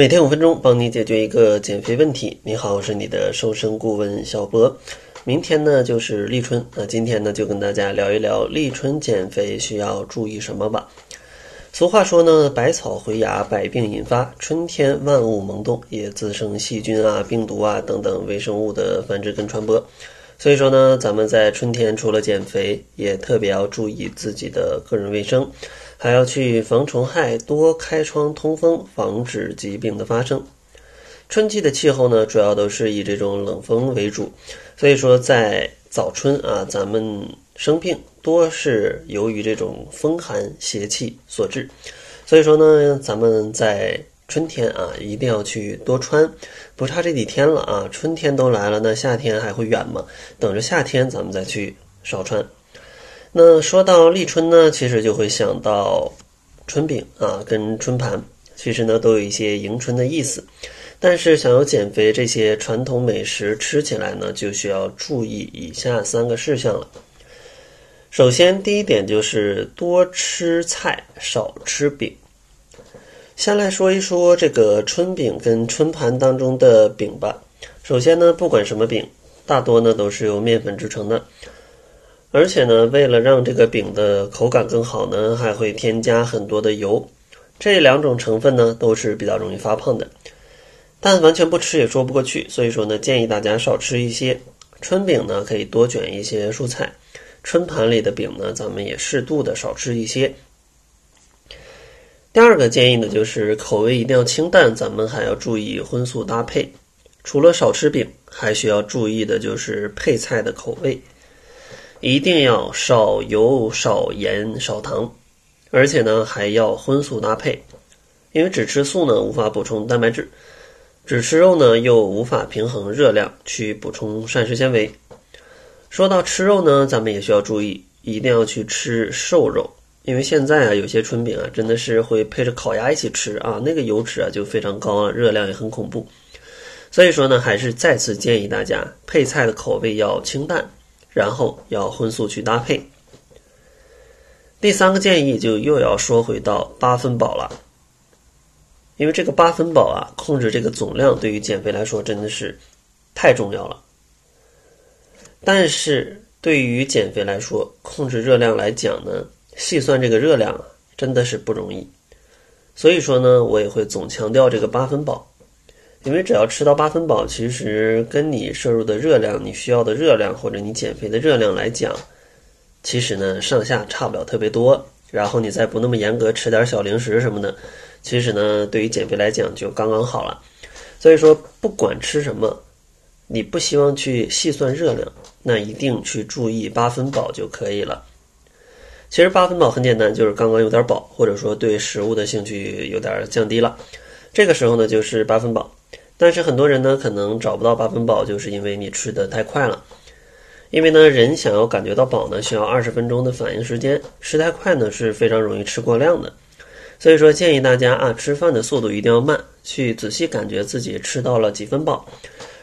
每天五分钟，帮你解决一个减肥问题。你好，我是你的瘦身顾问小博。明天呢就是立春，那今天呢就跟大家聊一聊立春减肥需要注意什么吧。俗话说呢，百草回芽，百病引发。春天万物萌动，也滋生细菌啊、病毒啊等等微生物的繁殖跟传播。所以说呢，咱们在春天除了减肥，也特别要注意自己的个人卫生。还要去防虫害，多开窗通风，防止疾病的发生。春季的气候呢，主要都是以这种冷风为主，所以说在早春啊，咱们生病多是由于这种风寒邪气所致。所以说呢，咱们在春天啊，一定要去多穿，不差这几天了啊，春天都来了，那夏天还会远吗？等着夏天咱们再去少穿。那说到立春呢，其实就会想到春饼啊，跟春盘，其实呢都有一些迎春的意思。但是想要减肥，这些传统美食吃起来呢，就需要注意以下三个事项了。首先，第一点就是多吃菜，少吃饼。先来说一说这个春饼跟春盘当中的饼吧。首先呢，不管什么饼，大多呢都是由面粉制成的。而且呢，为了让这个饼的口感更好呢，还会添加很多的油。这两种成分呢，都是比较容易发胖的。但完全不吃也说不过去，所以说呢，建议大家少吃一些。春饼呢，可以多卷一些蔬菜；春盘里的饼呢，咱们也适度的少吃一些。第二个建议呢，就是口味一定要清淡，咱们还要注意荤素搭配。除了少吃饼，还需要注意的就是配菜的口味。一定要少油、少盐、少糖，而且呢还要荤素搭配，因为只吃素呢无法补充蛋白质，只吃肉呢又无法平衡热量去补充膳食纤维。说到吃肉呢，咱们也需要注意，一定要去吃瘦肉，因为现在啊有些春饼啊真的是会配着烤鸭一起吃啊，那个油脂啊就非常高啊，热量也很恐怖。所以说呢，还是再次建议大家配菜的口味要清淡。然后要荤素去搭配。第三个建议就又要说回到八分饱了，因为这个八分饱啊，控制这个总量对于减肥来说真的是太重要了。但是对于减肥来说，控制热量来讲呢，细算这个热量啊真的是不容易。所以说呢，我也会总强调这个八分饱。因为只要吃到八分饱，其实跟你摄入的热量、你需要的热量或者你减肥的热量来讲，其实呢上下差不了特别多。然后你再不那么严格，吃点小零食什么的，其实呢对于减肥来讲就刚刚好了。所以说不管吃什么，你不希望去细算热量，那一定去注意八分饱就可以了。其实八分饱很简单，就是刚刚有点饱，或者说对食物的兴趣有点降低了，这个时候呢就是八分饱。但是很多人呢，可能找不到八分饱，就是因为你吃的太快了。因为呢，人想要感觉到饱呢，需要二十分钟的反应时间，吃太快呢是非常容易吃过量的。所以说，建议大家啊，吃饭的速度一定要慢，去仔细感觉自己吃到了几分饱。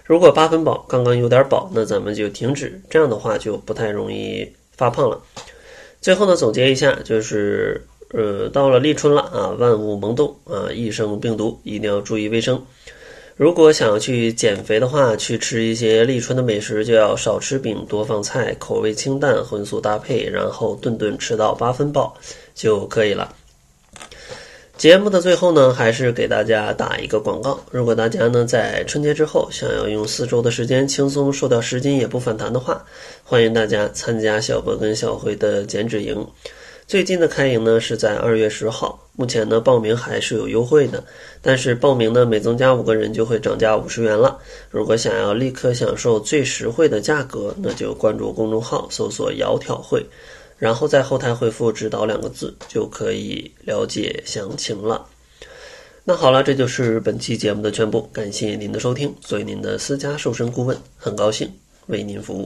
如果八分饱，刚刚有点饱，那咱们就停止，这样的话就不太容易发胖了。最后呢，总结一下，就是呃，到了立春了啊，万物萌动啊，易生病毒，一定要注意卫生。如果想要去减肥的话，去吃一些立春的美食，就要少吃饼，多放菜，口味清淡，荤素搭配，然后顿顿吃到八分饱就可以了。节目的最后呢，还是给大家打一个广告。如果大家呢在春节之后想要用四周的时间轻松瘦掉十斤也不反弹的话，欢迎大家参加小博跟小辉的减脂营。最近的开营呢是在二月十号，目前呢报名还是有优惠的，但是报名呢每增加五个人就会涨价五十元了。如果想要立刻享受最实惠的价格，那就关注公众号搜索“窈窕会”，然后在后台回复“指导”两个字就可以了解详情了。那好了，这就是本期节目的全部，感谢您的收听。作为您的私家瘦身顾问，很高兴为您服务。